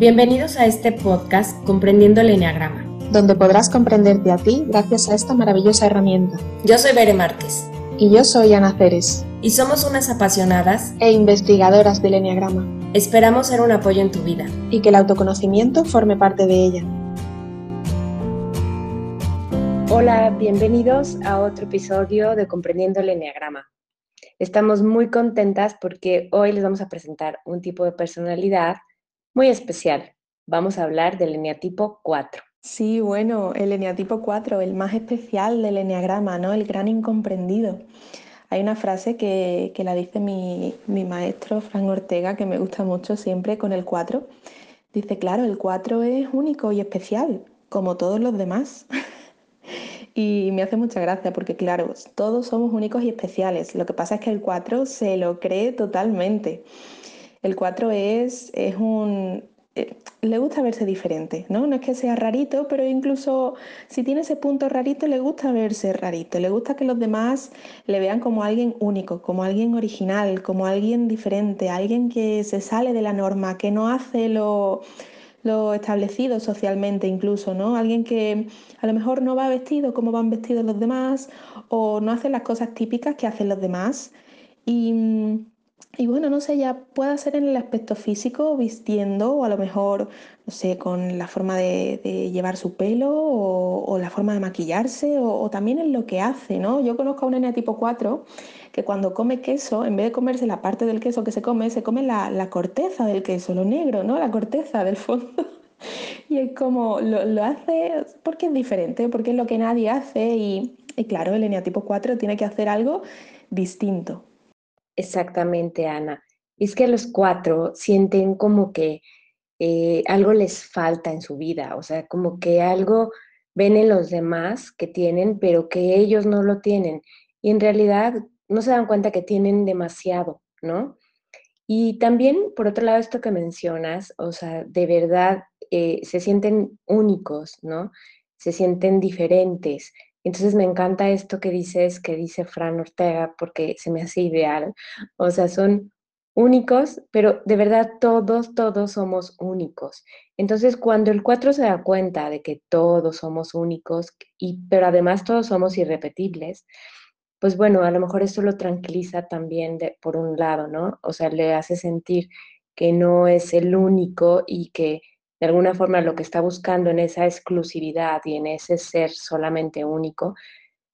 Bienvenidos a este podcast Comprendiendo el Enneagrama, donde podrás comprenderte a ti gracias a esta maravillosa herramienta. Yo soy Bere Márquez. Y yo soy Ana Ceres. Y somos unas apasionadas e investigadoras del Enneagrama. Esperamos ser un apoyo en tu vida. Y que el autoconocimiento forme parte de ella. Hola, bienvenidos a otro episodio de Comprendiendo el Enneagrama. Estamos muy contentas porque hoy les vamos a presentar un tipo de personalidad muy especial. Vamos a hablar del eneatipo 4. Sí, bueno, el eneatipo 4, el más especial del eneagrama, ¿no? El gran incomprendido. Hay una frase que, la dice mi, mi, maestro, Frank Ortega, que me gusta mucho siempre con el 4. Dice, claro, el 4 es único y especial, como todos los demás. y me hace mucha gracia porque, claro, todos somos únicos y especiales. Lo que pasa es que el 4 se lo cree totalmente. El 4 es, es un... Eh, le gusta verse diferente, ¿no? No es que sea rarito, pero incluso si tiene ese punto rarito, le gusta verse rarito. Le gusta que los demás le vean como alguien único, como alguien original, como alguien diferente, alguien que se sale de la norma, que no hace lo, lo establecido socialmente incluso, ¿no? Alguien que a lo mejor no va vestido como van vestidos los demás o no hace las cosas típicas que hacen los demás. Y mm, y bueno, no sé, ya puede ser en el aspecto físico, vistiendo, o a lo mejor, no sé, con la forma de, llevar su pelo, o, la forma de maquillarse, o, también en lo que hace, ¿no? Yo conozco a una nena tipo 4 que cuando come queso, en vez de comerse la parte del queso que se come, se come la, corteza del queso, lo negro, ¿no? La corteza del fondo. y es como, lo, hace porque es diferente, porque es lo que nadie hace, y, y claro, el eneatipo 4 tiene que hacer algo distinto. Exactamente, Ana. Es que los cuatro sienten como que eh, algo les falta en su vida, o sea, como que algo ven en los demás que tienen, pero que ellos no lo tienen. Y en realidad no se dan cuenta que tienen demasiado, ¿no? Y también, por otro lado, esto que mencionas, o sea, de verdad eh, se sienten únicos, ¿no? Se sienten diferentes. Entonces me encanta esto que dices, que dice Fran Ortega, porque se me hace ideal. O sea, son únicos, pero de verdad todos, todos somos únicos. Entonces, cuando el 4 se da cuenta de que todos somos únicos, y, pero además todos somos irrepetibles, pues bueno, a lo mejor esto lo tranquiliza también por un lado, ¿no? O sea, le hace sentir que no es el único y que de alguna forma lo que está buscando en esa exclusividad y en ese ser solamente único,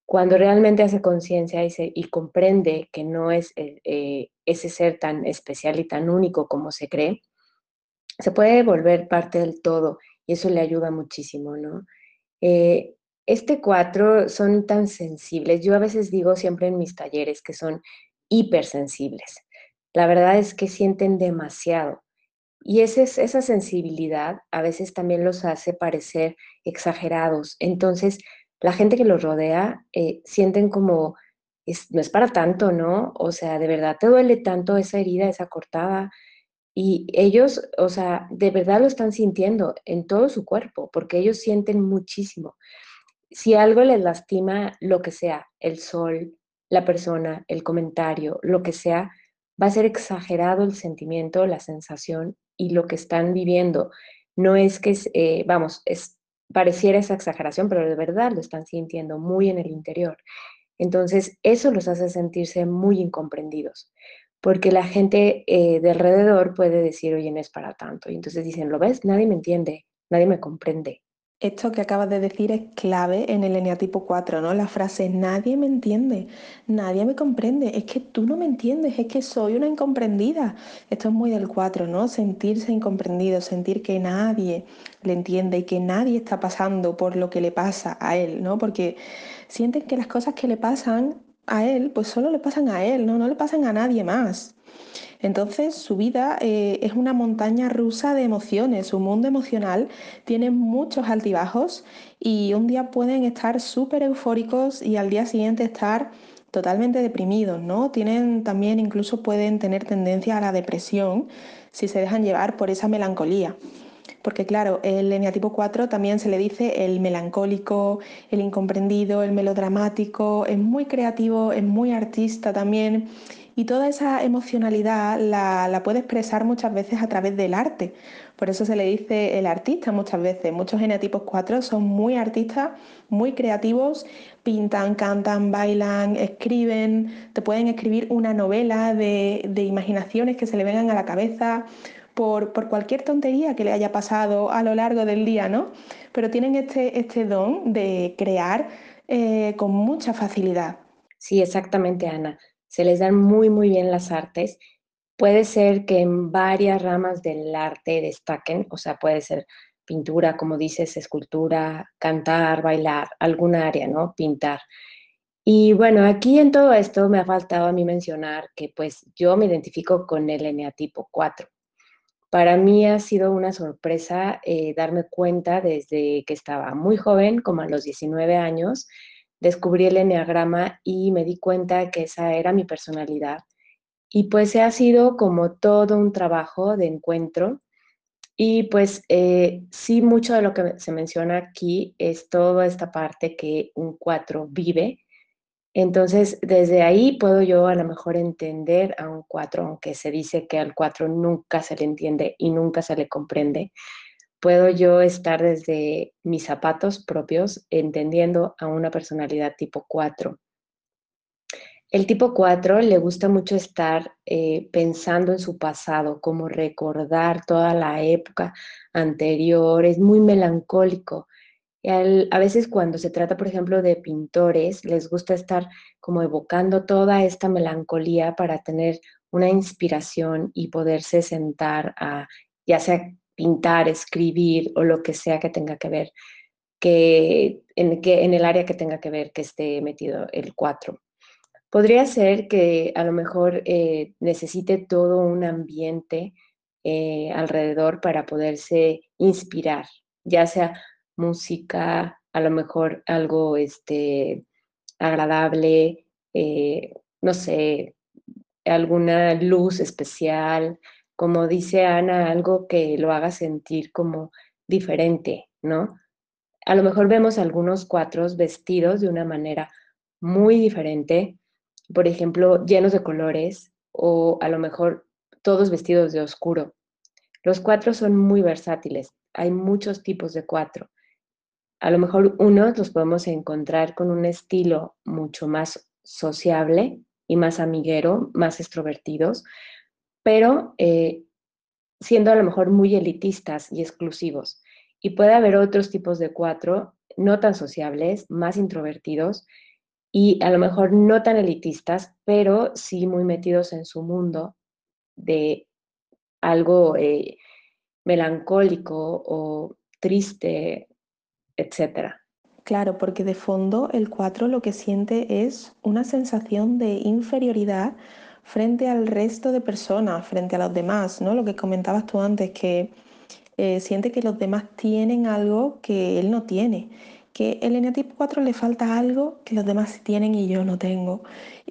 cuando realmente hace conciencia y, comprende que no es eh, eh, ese ser tan especial y tan único como se cree, se puede volver parte del todo y eso le ayuda muchísimo, ¿no? Eh, este cuatro son tan sensibles. Yo a veces digo siempre en mis talleres que son hipersensibles. La verdad es que sienten demasiado. Y esa sensibilidad a veces también los hace parecer exagerados. Entonces, la gente que los rodea eh, sienten como, no es para tanto, ¿no? O sea, de verdad te duele tanto esa herida, esa cortada. Y ellos, o sea, de verdad lo están sintiendo en todo su cuerpo, porque ellos sienten muchísimo. Si algo les lastima, lo que sea, el sol, la persona, el comentario, lo que sea, va a ser exagerado el sentimiento, la sensación y lo que están viviendo. No es que, eh, vamos, pareciera esa exageración, pero de verdad lo están sintiendo muy en el interior. Entonces, eso los hace sentirse muy incomprendidos, porque la gente eh, de alrededor puede decir, oye, no es para tanto. Y entonces dicen, ¿lo ves? Nadie me entiende, nadie me comprende. Esto que acabas de decir es clave en el eneatipo 4, ¿no? La frase nadie me entiende, nadie me comprende, es que tú no me entiendes, es que soy una incomprendida. Esto es muy del 4, ¿no? Sentirse incomprendido, sentir que nadie le entiende y que nadie está pasando por lo que le pasa a él, ¿no? Porque sienten que las cosas que le pasan a él, pues solo le pasan a él, ¿no? No le pasan a nadie más. Entonces su vida eh, es una montaña rusa de emociones, su mundo emocional tiene muchos altibajos y un día pueden estar súper eufóricos y al día siguiente estar totalmente deprimidos, ¿no? Tienen también, incluso pueden tener tendencia a la depresión si se dejan llevar por esa melancolía. Porque claro, el eneatipo 4 también se le dice el melancólico, el incomprendido, el melodramático, es muy creativo, es muy artista también Y toda esa emocionalidad la, la puede expresar muchas veces a través del arte. Por eso se le dice el artista muchas veces. Muchos genotipos 4 son muy artistas, muy creativos, pintan, cantan, bailan, escriben, te pueden escribir una novela de, de imaginaciones que se le vengan a la cabeza por, por, cualquier tontería que le haya pasado a lo largo del día, ¿no? Pero tienen este, este don de crear eh, con mucha facilidad. Sí, exactamente, Ana. Se les dan muy, muy bien las artes Puede ser que en varias ramas del arte destaquen, o sea, puede ser pintura, como dices, escultura, cantar, bailar, alguna área, ¿no? Pintar. Y bueno, aquí en todo esto me ha faltado a mí mencionar que pues yo me identifico con el eneatipo 4. Para mí ha sido una sorpresa eh, darme cuenta desde que estaba muy joven, como a los 19 años, descubrí el eneagrama y me di cuenta que esa era mi personalidad y pues ha sido como todo un trabajo de encuentro. Y pues eh, sí, mucho de lo que se menciona aquí es toda esta parte que un 4 vive. Entonces, desde ahí puedo yo a lo mejor entender a un 4, aunque se dice que al 4 nunca se le entiende y nunca se le comprende. Puedo yo estar desde mis zapatos propios entendiendo a una personalidad tipo 4. El tipo 4 le gusta mucho estar eh, pensando en su pasado, como recordar toda la época anterior, es muy melancólico. a veces cuando se trata, por ejemplo, de pintores, les gusta estar como evocando toda esta melancolía para tener una inspiración y poderse sentar a, ya sea pintar, escribir o lo que sea que tenga que ver, que en, el área que tenga que ver que esté metido el 4. Podría ser que a lo mejor eh, necesite todo un ambiente eh, alrededor para poderse inspirar, ya sea música, a lo mejor algo este, agradable, eh, no sé, alguna luz especial, como dice Ana, algo que lo haga sentir como diferente, ¿no? A lo mejor vemos algunos cuatros vestidos de una manera muy diferente, por ejemplo, llenos de colores o a lo mejor todos vestidos de oscuro. Los cuatro son muy versátiles, hay muchos tipos de cuatro. A lo mejor unos los podemos encontrar con un estilo mucho más sociable y más amiguero, más extrovertidos, pero eh, siendo a lo mejor muy elitistas y exclusivos. Y puede haber otros tipos de cuatro no tan sociables, más introvertidos, y a lo mejor no tan elitistas, pero sí muy metidos en su mundo de algo eh, melancólico o triste, etc. Claro, porque de fondo el 4 lo que siente es una sensación de inferioridad frente al resto de personas, frente a los demás, ¿no? Lo que comentabas tú antes, que eh, siente que los demás tienen algo que él no tiene que el eneatipo 4 le falta algo que los demás tienen y yo no tengo.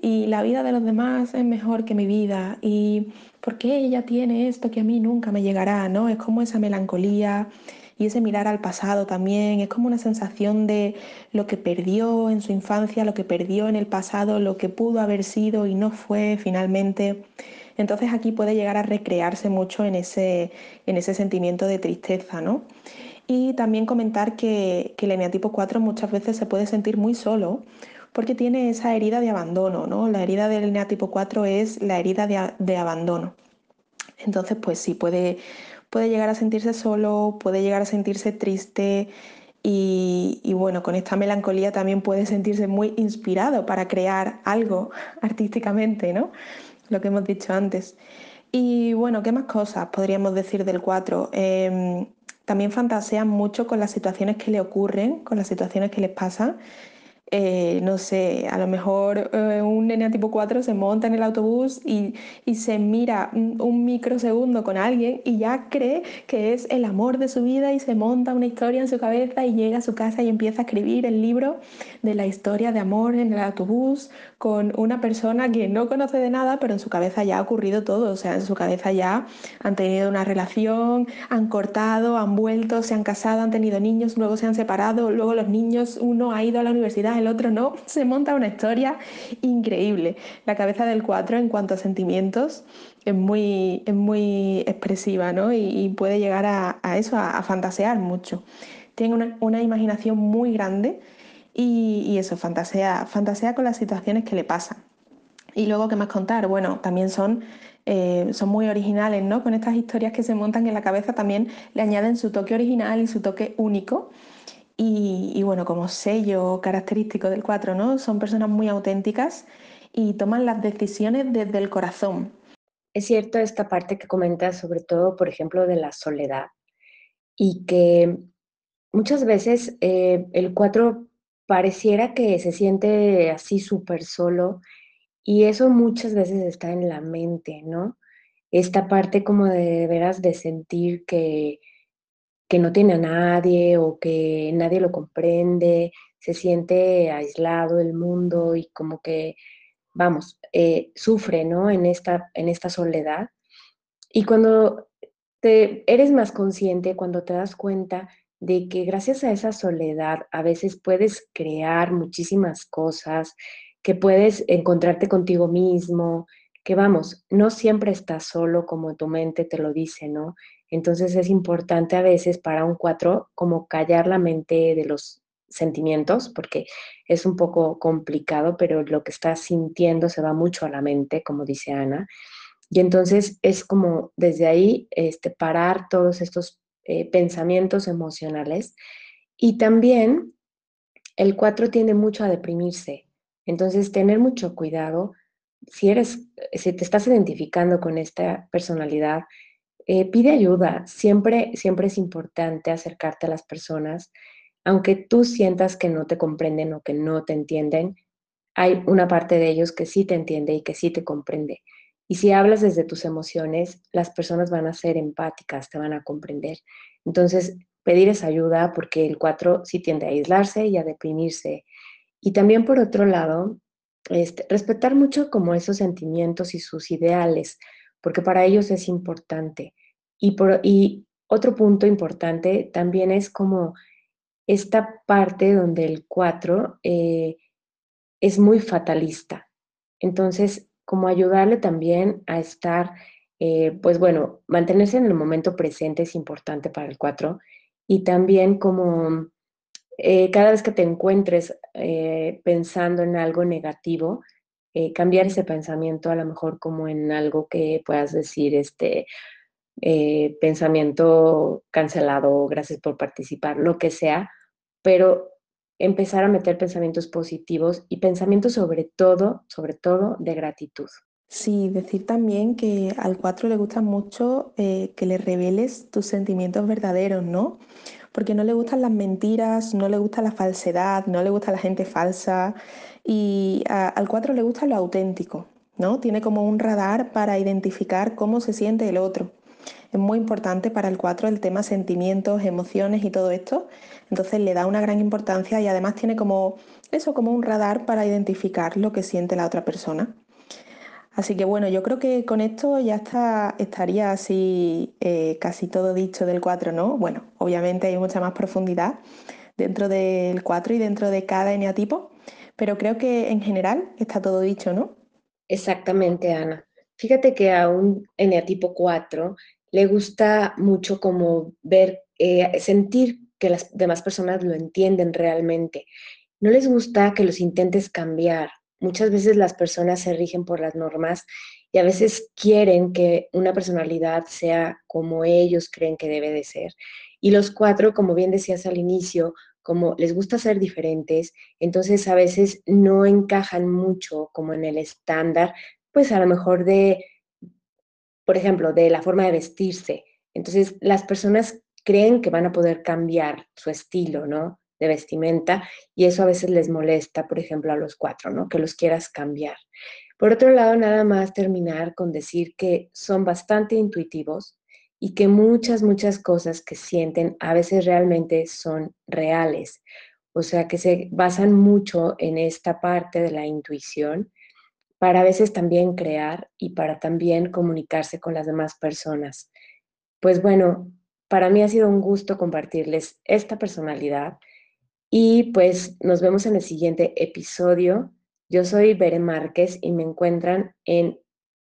Y la vida de los demás es mejor que mi vida. Y ¿por qué ella tiene esto que a mí nunca me llegará? ¿no? Es como esa melancolía y ese mirar al pasado también. Es como una sensación de lo que perdió en su infancia, lo que perdió en el pasado, lo que pudo haber sido y no fue finalmente. Entonces aquí puede llegar a recrearse mucho en ese, en ese sentimiento de tristeza, ¿no? Y también comentar que, el eneatipo 4 muchas veces se puede sentir muy solo porque tiene esa herida de abandono, ¿no? La herida del eneatipo 4 es la herida de, abandono. Entonces, pues sí, puede, puede llegar a sentirse solo, puede llegar a sentirse triste y, bueno, con esta melancolía también puede sentirse muy inspirado para crear algo artísticamente, ¿no? Lo que hemos dicho antes. Y bueno, ¿qué más cosas podríamos decir del 4? también fantasean mucho con las situaciones que le ocurren, con las situaciones que les pasan eh, no sé, a lo mejor eh, un nene tipo 4 se monta en el autobús y, se mira un, microsegundo con alguien y ya cree que es el amor de su vida y se monta una historia en su cabeza y llega a su casa y empieza a escribir el libro de la historia de amor en el autobús con una persona que no conoce de nada, pero en su cabeza ya ha ocurrido todo, o sea, en su cabeza ya han tenido una relación, han cortado, han vuelto, se han casado, han tenido niños, luego se han separado, luego los niños, uno ha ido a la universidad el otro no, se monta una historia increíble. La cabeza del 4 en cuanto a sentimientos es muy, es muy expresiva, ¿no? Y, puede llegar a, eso, a, fantasear mucho. Tiene una, imaginación muy grande y, eso, fantasea, fantasea con las situaciones que le pasan. Y luego, ¿qué más contar? Bueno, también son eh, son muy originales, ¿no? Con estas historias que se montan en la cabeza también le añaden su toque original y su toque único. Y, bueno, como sello característico del 4, ¿no? Son personas muy auténticas y toman las decisiones desde el corazón. Es cierto esta parte que comentas, sobre todo, por ejemplo, de la soledad, y que muchas veces eh, el 4 pareciera que se siente así súper solo y eso muchas veces está en la mente, ¿no? Esta parte como de, veras de sentir que, que no tiene a nadie o que nadie lo comprende, se siente aislado del mundo y como que, vamos, eh, sufre, ¿no? En esta, en esta soledad. Y cuando te, eres más consciente, cuando te das cuenta de que gracias a esa soledad a veces puedes crear muchísimas cosas, que puedes encontrarte contigo mismo, que vamos, no siempre estás solo como tu mente te lo dice, ¿no? Entonces es importante a veces para un cuatro como callar la mente de los sentimientos, porque es un poco complicado, pero lo que estás sintiendo se va mucho a la mente, como dice Ana. Y entonces es como desde ahí este, parar todos estos eh, pensamientos emocionales. Y también el cuatro tiende mucho a deprimirse. Entonces, tener mucho cuidado, si eres, si te estás identificando con esta personalidad, eh, pide ayuda. Siempre, siempre es importante acercarte a las personas, aunque tú sientas que no te comprenden o que no te entienden, hay una parte de ellos que sí te entiende y que sí te comprende. Y si hablas desde tus emociones, las personas van a ser empáticas, te van a comprender. Entonces, pedir esa ayuda porque el 4 sí tiende a aislarse y a deprimirse y también por otro lado, este, respetar mucho como esos sentimientos y sus ideales, porque para ellos es importante. Y, por, y otro punto importante también es como esta parte donde el 4 eh, es muy fatalista. Entonces, como ayudarle también a estar, eh, pues bueno, mantenerse en el momento presente es importante para el 4 y también como eh, cada vez que te encuentres eh, pensando en algo negativo, cambiar ese pensamiento a lo mejor como en algo que puedas decir, este pensamiento cancelado, gracias por participar, lo que sea, pero empezar a meter pensamientos positivos y pensamientos sobre todo, sobre todo de gratitud. Sí, decir también que al 4 le gusta mucho que le reveles tus sentimientos verdaderos, ¿no? porque no le gustan las mentiras, no le gusta la falsedad, no le gusta la gente falsa y al 4 le gusta lo auténtico, ¿no? Tiene como un radar para identificar cómo se siente el otro. Es muy importante para el 4 el tema sentimientos, emociones y todo esto. Entonces le da una gran importancia y además tiene como eso, como un radar para identificar lo que siente la otra persona. Así que bueno, yo creo que con esto ya está, estaría así eh, casi todo dicho del 4, ¿no? Bueno, obviamente hay mucha más profundidad dentro del 4 y dentro de cada eneatipo, pero creo que en general está todo dicho, ¿no? Exactamente, Ana. Fíjate que a un eneatipo 4 le gusta mucho como ver, eh, sentir que las demás personas lo entienden realmente. No les gusta que los intentes cambiar muchas veces las personas se rigen por las normas y a veces quieren que una personalidad sea como ellos creen que debe de ser. Y los cuatro, como bien decías al inicio, como les gusta ser diferentes, entonces a veces no encajan mucho como en el estándar, pues a lo mejor de, por ejemplo, de la forma de vestirse. Entonces las personas creen que van a poder cambiar su estilo, ¿no? de vestimenta y eso a veces les molesta, por ejemplo, a los cuatro, ¿no? Que los quieras cambiar. Por otro lado, nada más terminar con decir que son bastante intuitivos y que muchas, muchas cosas que sienten a veces realmente son reales. O sea, que se basan mucho en esta parte de la intuición para a veces también crear y para también comunicarse con las demás personas. Pues bueno, para mí ha sido un gusto compartirles esta personalidad Y pues nos vemos en el siguiente episodio. Yo soy Bere Márquez y me encuentran en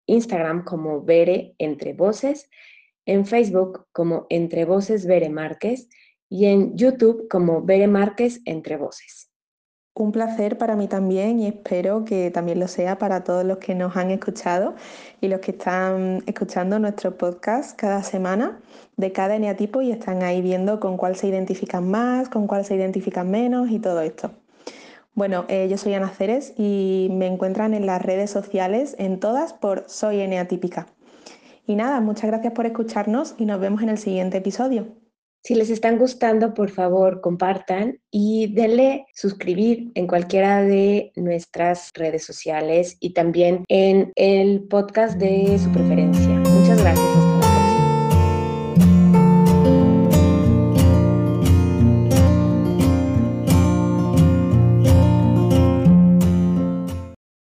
Instagram como Bere Entre Voces, en Facebook como Entre Voces Bere Márquez y en YouTube como Bere Márquez Entre Voces. Un placer para mí también y espero que también lo sea para todos los que nos han escuchado y los que están escuchando nuestro podcast cada semana de cada eneatipo y están ahí viendo con cuál se identifican más, con cuál se identifican menos y todo esto. Bueno, eh, yo soy Ana Ceres y me encuentran en las redes sociales, en todas, por Soy Eneatípica. Y nada, muchas gracias por escucharnos y nos vemos en el siguiente episodio. Si les están gustando, por favor, compartan y denle suscribir en cualquiera de nuestras redes sociales y también en el podcast de su preferencia. Muchas gracias. Hasta.